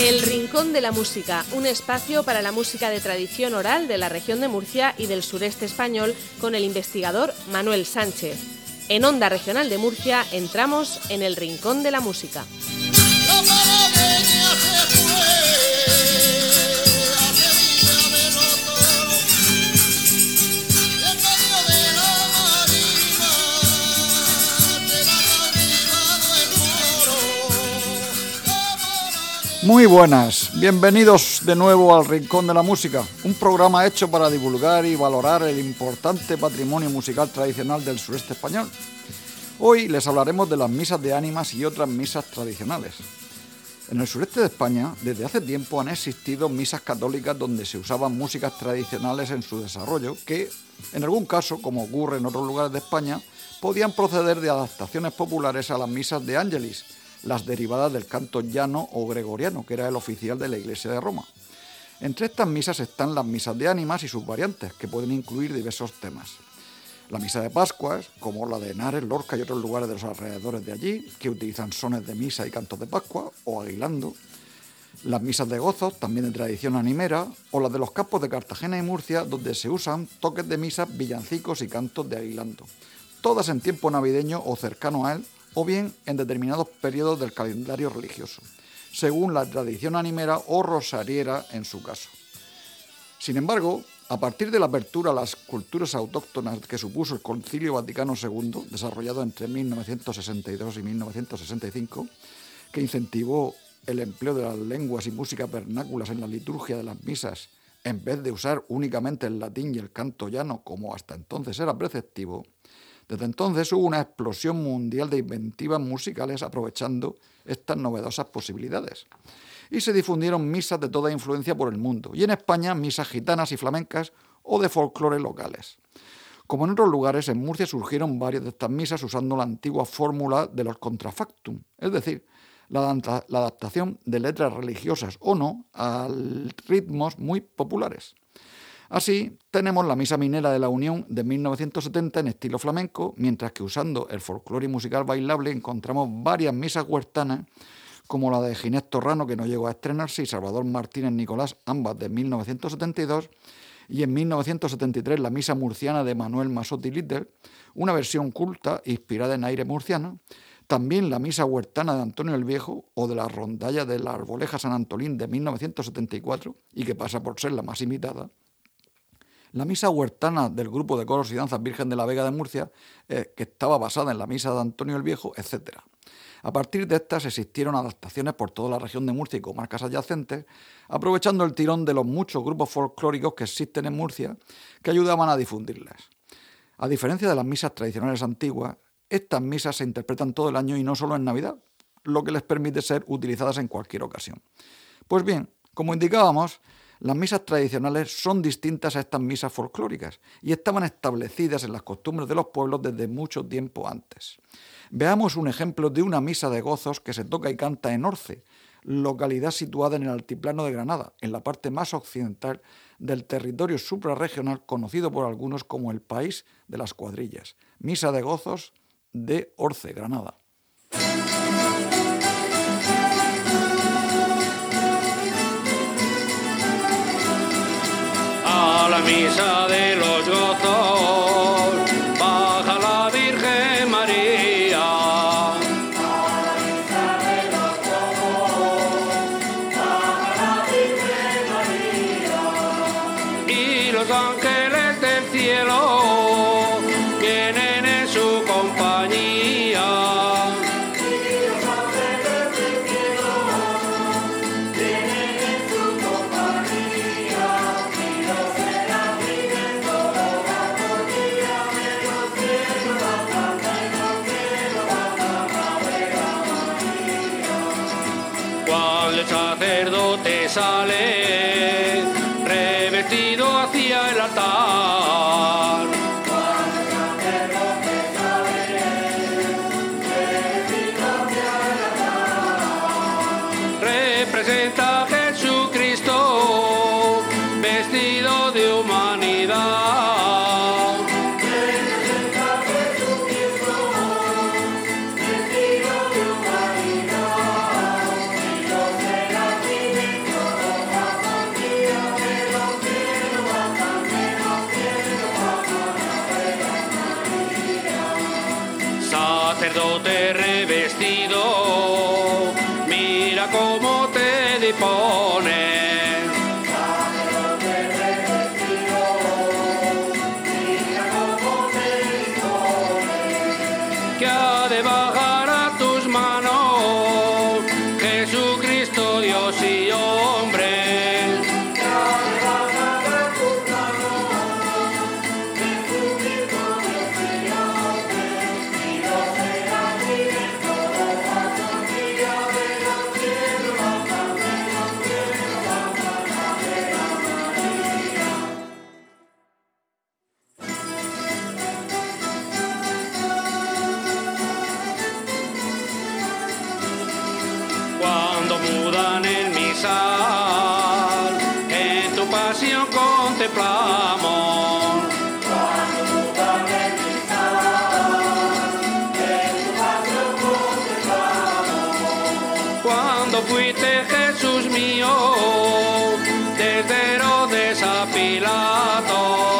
El Rincón de la Música, un espacio para la música de tradición oral de la región de Murcia y del sureste español con el investigador Manuel Sánchez. En Onda Regional de Murcia entramos en el Rincón de la Música. Muy buenas, bienvenidos de nuevo al Rincón de la Música, un programa hecho para divulgar y valorar el importante patrimonio musical tradicional del sureste español. Hoy les hablaremos de las misas de ánimas y otras misas tradicionales. En el sureste de España, desde hace tiempo han existido misas católicas donde se usaban músicas tradicionales en su desarrollo que, en algún caso, como ocurre en otros lugares de España, podían proceder de adaptaciones populares a las misas de Ángelis, las derivadas del canto llano o gregoriano, que era el oficial de la Iglesia de Roma. Entre estas misas están las misas de ánimas y sus variantes, que pueden incluir diversos temas. La misa de Pascuas, como la de Henares, Lorca y otros lugares de los alrededores de allí, que utilizan sones de misa y cantos de Pascua, o aguilando. Las misas de gozos, también de tradición animera, o las de los campos de Cartagena y Murcia, donde se usan toques de misa, villancicos y cantos de aguilando. Todas en tiempo navideño o cercano a él, o bien en determinados periodos del calendario religioso, según la tradición animera o rosariera en su caso. Sin embargo, a partir de la apertura a las culturas autóctonas que supuso el Concilio Vaticano II, desarrollado entre 1962 y 1965, que incentivó el empleo de las lenguas y músicas vernáculas en la liturgia de las misas, en vez de usar únicamente el latín y el canto llano como hasta entonces era preceptivo, desde entonces hubo una explosión mundial de inventivas musicales aprovechando estas novedosas posibilidades. Y se difundieron misas de toda influencia por el mundo, y en España misas gitanas y flamencas o de folclore locales. Como en otros lugares, en Murcia surgieron varias de estas misas usando la antigua fórmula de los contrafactum, es decir, la, la adaptación de letras religiosas o no a ritmos muy populares. Así, tenemos la Misa Minera de la Unión de 1970 en estilo flamenco, mientras que usando el folclore musical bailable encontramos varias misas huertanas, como la de Ginés Torrano, que no llegó a estrenarse, y Salvador Martínez Nicolás, ambas de 1972, y en 1973 la Misa Murciana de Manuel Masotti Little, una versión culta inspirada en aire murciano, también la Misa Huertana de Antonio el Viejo o de la Rondalla de la Arboleja San Antolín de 1974, y que pasa por ser la más imitada, la misa huertana del grupo de coros y danzas Virgen de la Vega de Murcia, eh, que estaba basada en la misa de Antonio el Viejo, etc. A partir de estas existieron adaptaciones por toda la región de Murcia y comarcas adyacentes, aprovechando el tirón de los muchos grupos folclóricos que existen en Murcia que ayudaban a difundirlas. A diferencia de las misas tradicionales antiguas, estas misas se interpretan todo el año y no solo en Navidad, lo que les permite ser utilizadas en cualquier ocasión. Pues bien, como indicábamos, las misas tradicionales son distintas a estas misas folclóricas y estaban establecidas en las costumbres de los pueblos desde mucho tiempo antes. Veamos un ejemplo de una misa de gozos que se toca y canta en Orce, localidad situada en el altiplano de Granada, en la parte más occidental del territorio suprarregional conocido por algunos como el país de las cuadrillas. Misa de gozos de Orce, Granada. La misa de los gozos, sale revestido hacia el altar. Representa sacerdote revestido, mira cómo te dispone. Contemplamos. Cuando fuiste Jesús mío, desde Herodes a Pilato.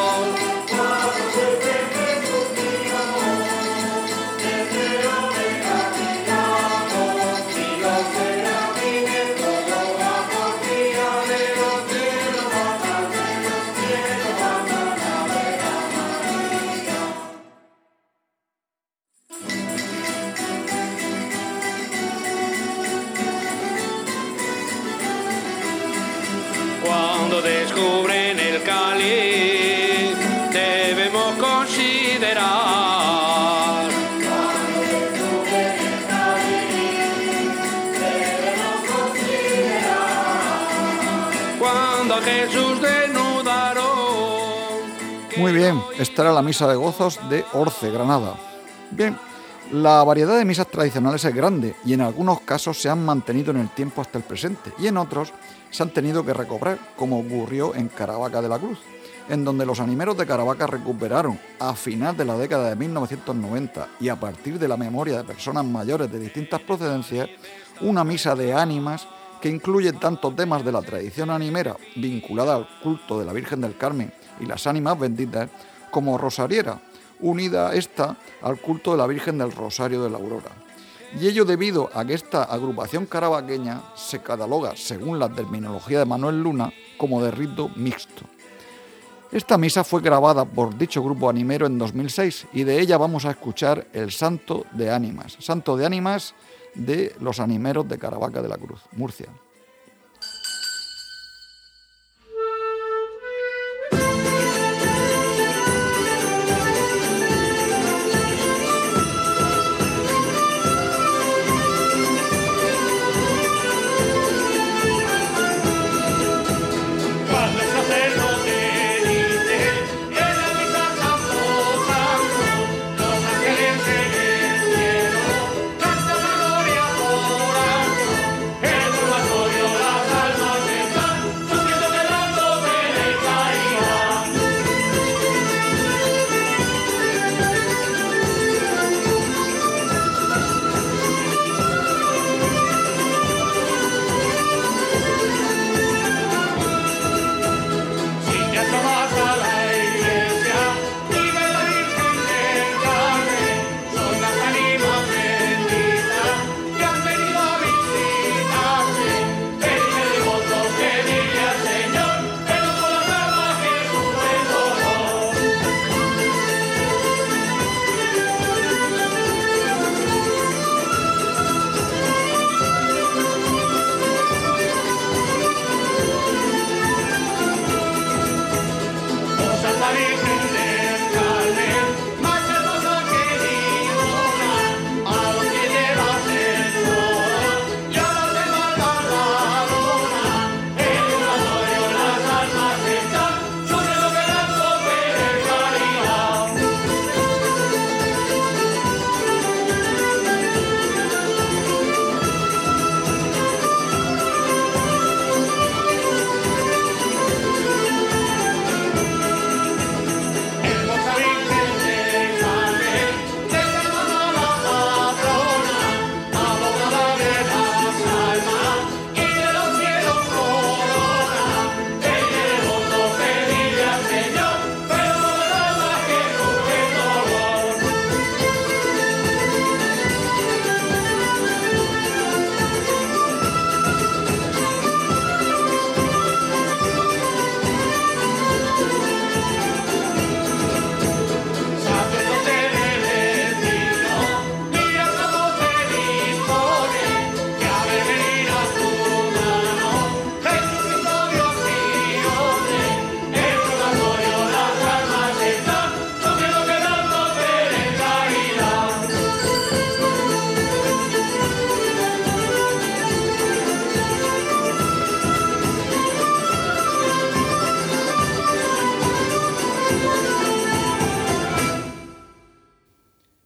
Muy bien, esta era la misa de gozos de Orce, Granada. Bien, la variedad de misas tradicionales es grande y en algunos casos se han mantenido en el tiempo hasta el presente y en otros se han tenido que recobrar, como ocurrió en Caravaca de la Cruz, en donde los animeros de Caravaca recuperaron a final de la década de 1990 y a partir de la memoria de personas mayores de distintas procedencias, una misa de ánimas que incluye tanto temas de la tradición animera vinculada al culto de la Virgen del Carmen y las ánimas benditas, como rosariera, unida esta al culto de la Virgen del Rosario de la Aurora. Y ello debido a que esta agrupación caravaqueña se cataloga, según la terminología de Manuel Luna, como de rito mixto. Esta misa fue grabada por dicho grupo animero en 2006 y de ella vamos a escuchar el Santo de Ánimas, Santo de Ánimas de los animeros de Caravaca de la Cruz, Murcia.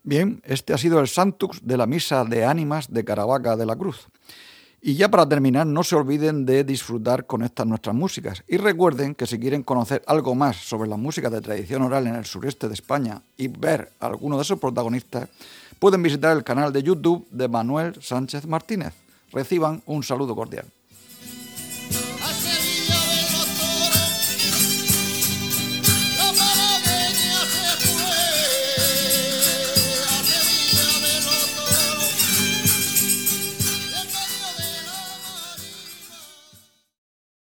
Bien, este ha sido el Santux de la Misa de Ánimas de Caravaca de la Cruz. Y ya para terminar, no se olviden de disfrutar con estas nuestras músicas. Y recuerden que si quieren conocer algo más sobre la música de tradición oral en el sureste de España y ver a alguno de sus protagonistas, pueden visitar el canal de YouTube de Manuel Sánchez Martínez. Reciban un saludo cordial.